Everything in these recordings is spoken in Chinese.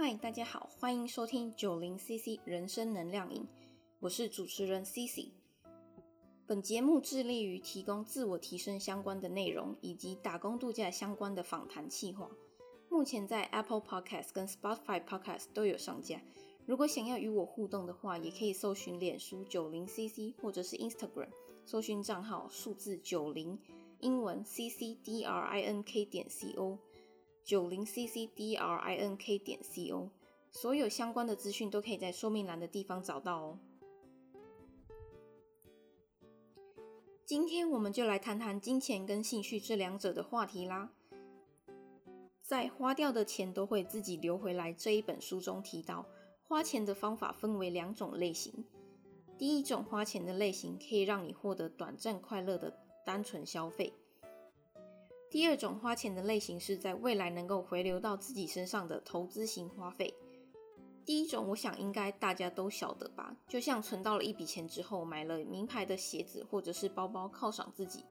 嗨，大家好，欢迎收听九零 CC 人生能量营，我是主持人 CC。本节目致力于提供自我提升相关的内容，以及打工度假相关的访谈企划。目前在 Apple Podcast 跟 Spotify Podcast 都有上架。如果想要与我互动的话，也可以搜寻脸书九零 CC，或者是 Instagram 搜寻账号数字九零，英文 CCDRINK 点 CO。c c d r i n k 点 c o，九零 c c d r i n k 点 c o，所有相关的资讯都可以在说明栏的地方找到哦。今天我们就来谈谈金钱跟兴趣这两者的话题啦。在花掉的钱都会自己流回来这一本书中提到，花钱的方法分为两种类型。第一种花钱的类型可以让你获得短暂快乐的单纯消费。第二种花钱的类型是在未来能够回流到自己身上的投资型花费。第一种，我想应该大家都晓得吧？就像存到了一笔钱之后，买了名牌的鞋子或者是包包犒赏自己，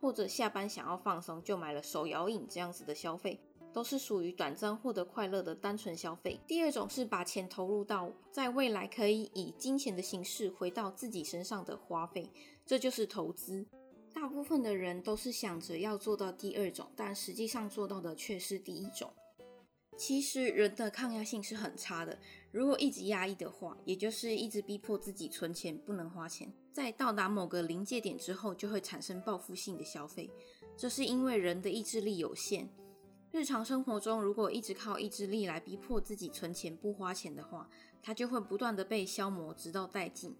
或者下班想要放松就买了手摇饮这样子的消费，都是属于短暂获得快乐的单纯消费。第二种是把钱投入到在未来可以以金钱的形式回到自己身上的花费，这就是投资。大部分的人都是想着要做到第二种，但实际上做到的却是第一种。其实人的抗压性是很差的，如果一直压抑的话，也就是一直逼迫自己存钱不能花钱，在到达某个临界点之后，就会产生报复性的消费。这是因为人的意志力有限，日常生活中如果一直靠意志力来逼迫自己存钱不花钱的话，它就会不断的被消磨，直到殆尽。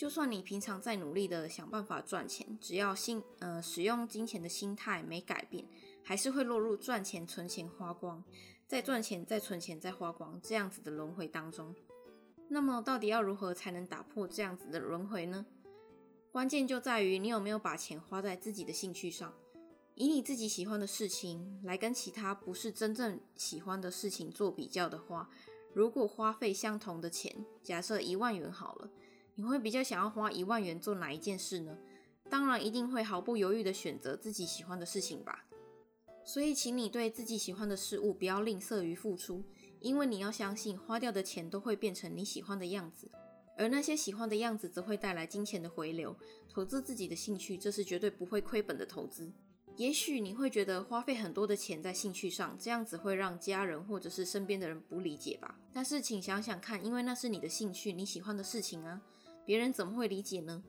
就算你平常在努力的想办法赚钱，只要心呃使用金钱的心态没改变，还是会落入赚钱、存钱、花光，再赚钱、再存钱、再花光这样子的轮回当中。那么，到底要如何才能打破这样子的轮回呢？关键就在于你有没有把钱花在自己的兴趣上，以你自己喜欢的事情来跟其他不是真正喜欢的事情做比较的话，如果花费相同的钱，假设一万元好了。你会比较想要花一万元做哪一件事呢？当然一定会毫不犹豫的选择自己喜欢的事情吧。所以，请你对自己喜欢的事物不要吝啬于付出，因为你要相信，花掉的钱都会变成你喜欢的样子，而那些喜欢的样子则会带来金钱的回流。投资自己的兴趣，这是绝对不会亏本的投资。也许你会觉得花费很多的钱在兴趣上，这样子会让家人或者是身边的人不理解吧？但是，请想想看，因为那是你的兴趣，你喜欢的事情啊。别人怎么会理解呢？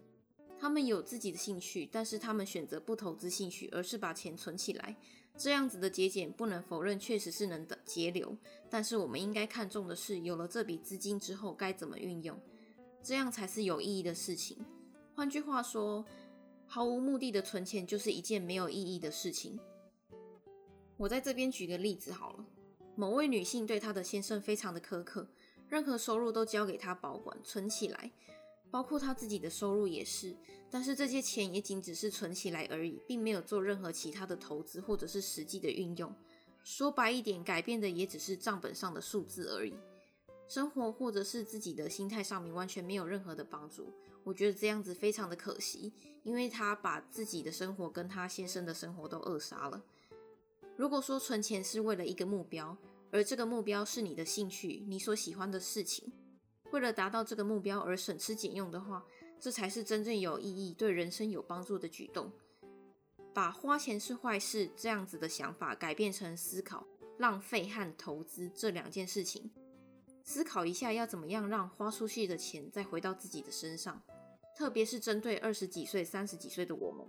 他们有自己的兴趣，但是他们选择不投资兴趣，而是把钱存起来。这样子的节俭，不能否认，确实是能的节流。但是我们应该看重的是，有了这笔资金之后该怎么运用，这样才是有意义的事情。换句话说，毫无目的的存钱就是一件没有意义的事情。我在这边举个例子好了，某位女性对她的先生非常的苛刻，任何收入都交给他保管，存起来。包括他自己的收入也是，但是这些钱也仅只是存起来而已，并没有做任何其他的投资或者是实际的运用。说白一点，改变的也只是账本上的数字而已，生活或者是自己的心态上面完全没有任何的帮助。我觉得这样子非常的可惜，因为他把自己的生活跟他先生的生活都扼杀了。如果说存钱是为了一个目标，而这个目标是你的兴趣，你所喜欢的事情。为了达到这个目标而省吃俭用的话，这才是真正有意义、对人生有帮助的举动。把花钱是坏事这样子的想法改变成思考浪费和投资这两件事情，思考一下要怎么样让花出去的钱再回到自己的身上。特别是针对二十几岁、三十几岁的我们，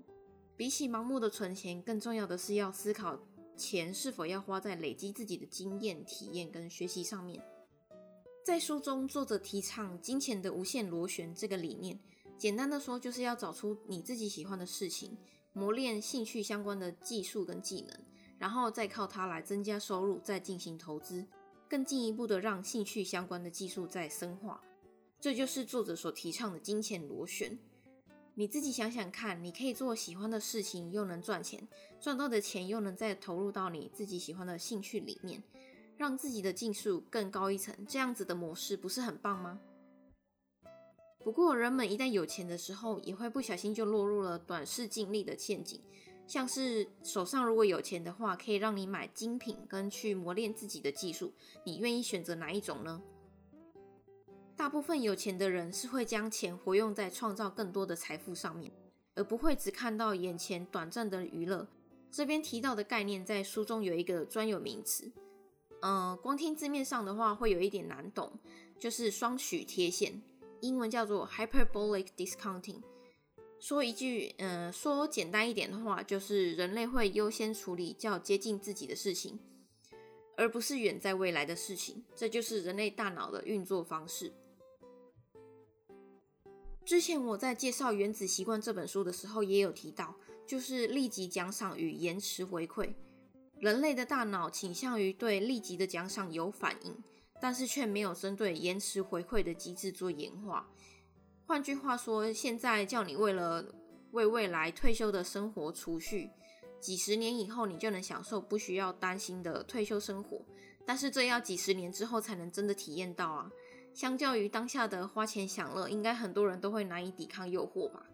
比起盲目的存钱，更重要的是要思考钱是否要花在累积自己的经验、体验跟学习上面。在书中，作者提倡金钱的无限螺旋这个理念。简单的说，就是要找出你自己喜欢的事情，磨练兴趣相关的技术跟技能，然后再靠它来增加收入，再进行投资，更进一步的让兴趣相关的技术再深化。这就是作者所提倡的金钱螺旋。你自己想想看，你可以做喜欢的事情，又能赚钱，赚到的钱又能再投入到你自己喜欢的兴趣里面。让自己的技术更高一层，这样子的模式不是很棒吗？不过，人们一旦有钱的时候，也会不小心就落入了短视尽力的陷阱，像是手上如果有钱的话，可以让你买精品跟去磨练自己的技术，你愿意选择哪一种呢？大部分有钱的人是会将钱活用在创造更多的财富上面，而不会只看到眼前短暂的娱乐。这边提到的概念在书中有一个专有名词，嗯，光听字面上的话会有一点难懂，就是双曲贴现，英文叫做 hyperbolic discounting。说一句，嗯，说简单一点的话，就是人类会优先处理较接近自己的事情，而不是远在未来的事情。这就是人类大脑的运作方式。之前我在介绍《原子习惯》这本书的时候，也有提到，就是立即奖赏与延迟回馈。人类的大脑倾向于对立即的奖赏有反应，但是却没有针对延迟回馈的机制做演化。换句话说，现在叫你为了为未来退休的生活储蓄，几十年以后你就能享受不需要担心的退休生活，但是这要几十年之后才能真的体验到啊。相较于当下的花钱享乐，应该很多人都会难以抵抗诱惑吧。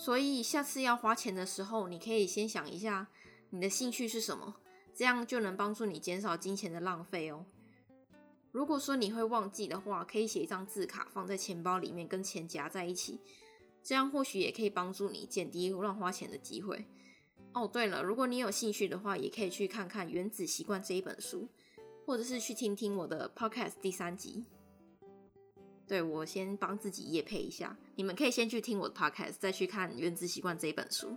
所以下次要花钱的时候，你可以先想一下你的兴趣是什么，这样就能帮助你减少金钱的浪费哦。如果说你会忘记的话，可以写一张字卡放在钱包里面，跟钱夹在一起，这样或许也可以帮助你减低乱花钱的机会。哦，对了，如果你有兴趣的话，也可以去看看《原子习惯》这一本书。或者是去听听我的 podcast 第三集，对我先帮自己夜配一下，你们可以先去听我的 podcast，再去看《原子习惯》这一本书。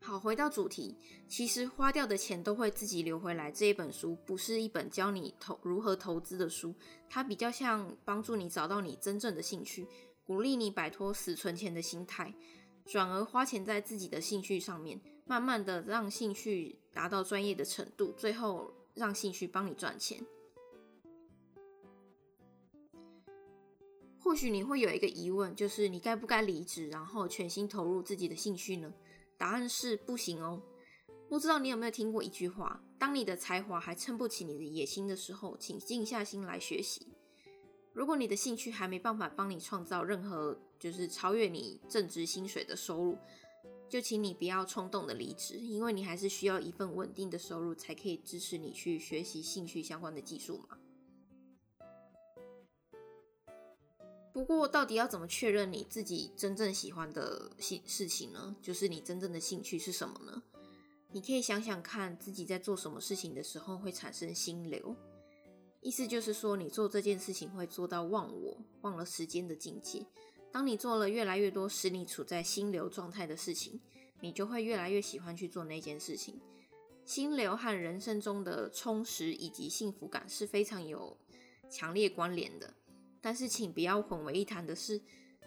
好，回到主题，其实花掉的钱都会自己流回来。这一本书不是一本教你投如何投资的书，它比较像帮助你找到你真正的兴趣，鼓励你摆脱死存钱的心态，转而花钱在自己的兴趣上面。慢慢的让兴趣达到专业的程度，最后让兴趣帮你赚钱。或许你会有一个疑问，就是你该不该离职，然后全心投入自己的兴趣呢？答案是不行哦。不知道你有没有听过一句话：当你的才华还撑不起你的野心的时候，请静下心来学习。如果你的兴趣还没办法帮你创造任何就是超越你正职薪水的收入，就请你不要冲动的离职，因为你还是需要一份稳定的收入，才可以支持你去学习兴趣相关的技术嘛。不过，到底要怎么确认你自己真正喜欢的事事情呢？就是你真正的兴趣是什么呢？你可以想想看自己在做什么事情的时候会产生心流，意思就是说你做这件事情会做到忘我、忘了时间的境界。当你做了越来越多使你处在心流状态的事情，你就会越来越喜欢去做那件事情。心流和人生中的充实以及幸福感是非常有强烈关联的。但是，请不要混为一谈的是，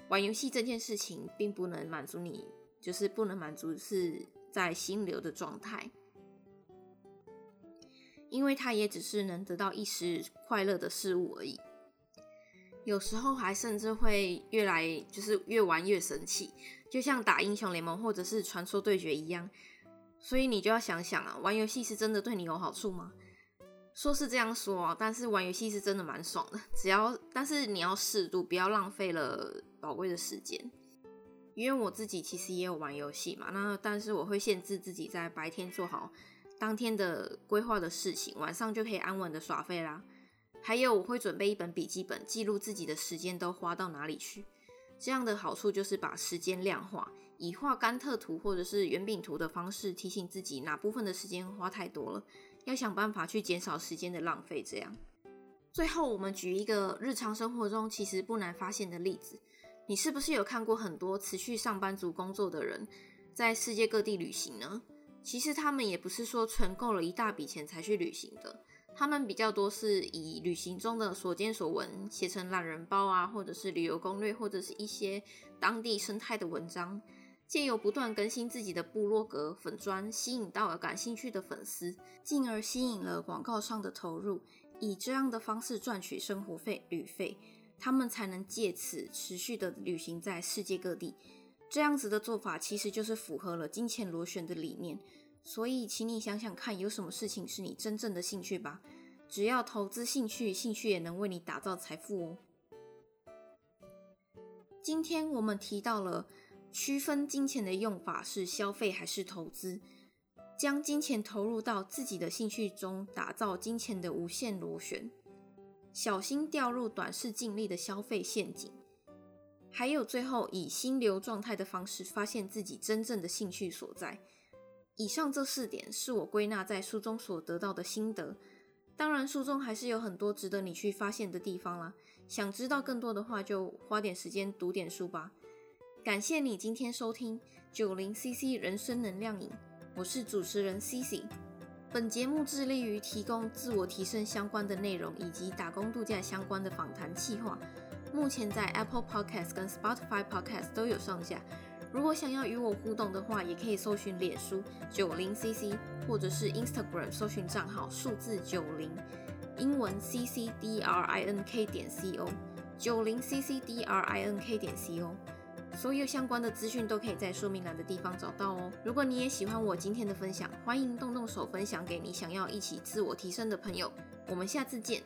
玩游戏这件事情并不能满足你，就是不能满足是在心流的状态，因为它也只是能得到一时快乐的事物而已。有时候还甚至会越来就是越玩越生气，就像打英雄联盟或者是传说对决一样。所以你就要想想啊，玩游戏是真的对你有好处吗？说是这样说啊，但是玩游戏是真的蛮爽的。只要但是你要适度，不要浪费了宝贵的时间。因为我自己其实也有玩游戏嘛，那但是我会限制自己在白天做好当天的规划的事情，晚上就可以安稳的耍废啦。还有，我会准备一本笔记本，记录自己的时间都花到哪里去。这样的好处就是把时间量化，以画甘特图或者是圆饼图的方式提醒自己哪部分的时间花太多了，要想办法去减少时间的浪费。这样，最后我们举一个日常生活中其实不难发现的例子：你是不是有看过很多持续上班族工作的人在世界各地旅行呢？其实他们也不是说存够了一大笔钱才去旅行的。他们比较多是以旅行中的所见所闻写成懒人包啊，或者是旅游攻略，或者是一些当地生态的文章，借由不断更新自己的部落格粉砖，吸引到了感兴趣的粉丝，进而吸引了广告上的投入，以这样的方式赚取生活费、旅费，他们才能借此持续的旅行在世界各地。这样子的做法其实就是符合了金钱螺旋的理念。所以，请你想想看，有什么事情是你真正的兴趣吧？只要投资兴趣，兴趣也能为你打造财富哦。今天我们提到了区分金钱的用法是消费还是投资，将金钱投入到自己的兴趣中，打造金钱的无限螺旋，小心掉入短视尽力的消费陷阱。还有最后以心流状态的方式，发现自己真正的兴趣所在。以上这四点是我归纳在书中所得到的心得。当然，书中还是有很多值得你去发现的地方啦。想知道更多的话，就花点时间读点书吧。感谢你今天收听九零 CC 人生能量饮，我是主持人 CC。本节目致力于提供自我提升相关的内容，以及打工度假相关的访谈计划。目前在 Apple Podcast 跟 Spotify Podcast 都有上架。如果想要与我互动的话，也可以搜寻脸书九零 CC，或者是 Instagram 搜寻账号数字九零，英文 C C D R I N K 点 C O，九零 C C D R I N K 点 C O，所有相关的资讯都可以在说明栏的地方找到哦。如果你也喜欢我今天的分享，欢迎动动手分享给你想要一起自我提升的朋友。我们下次见。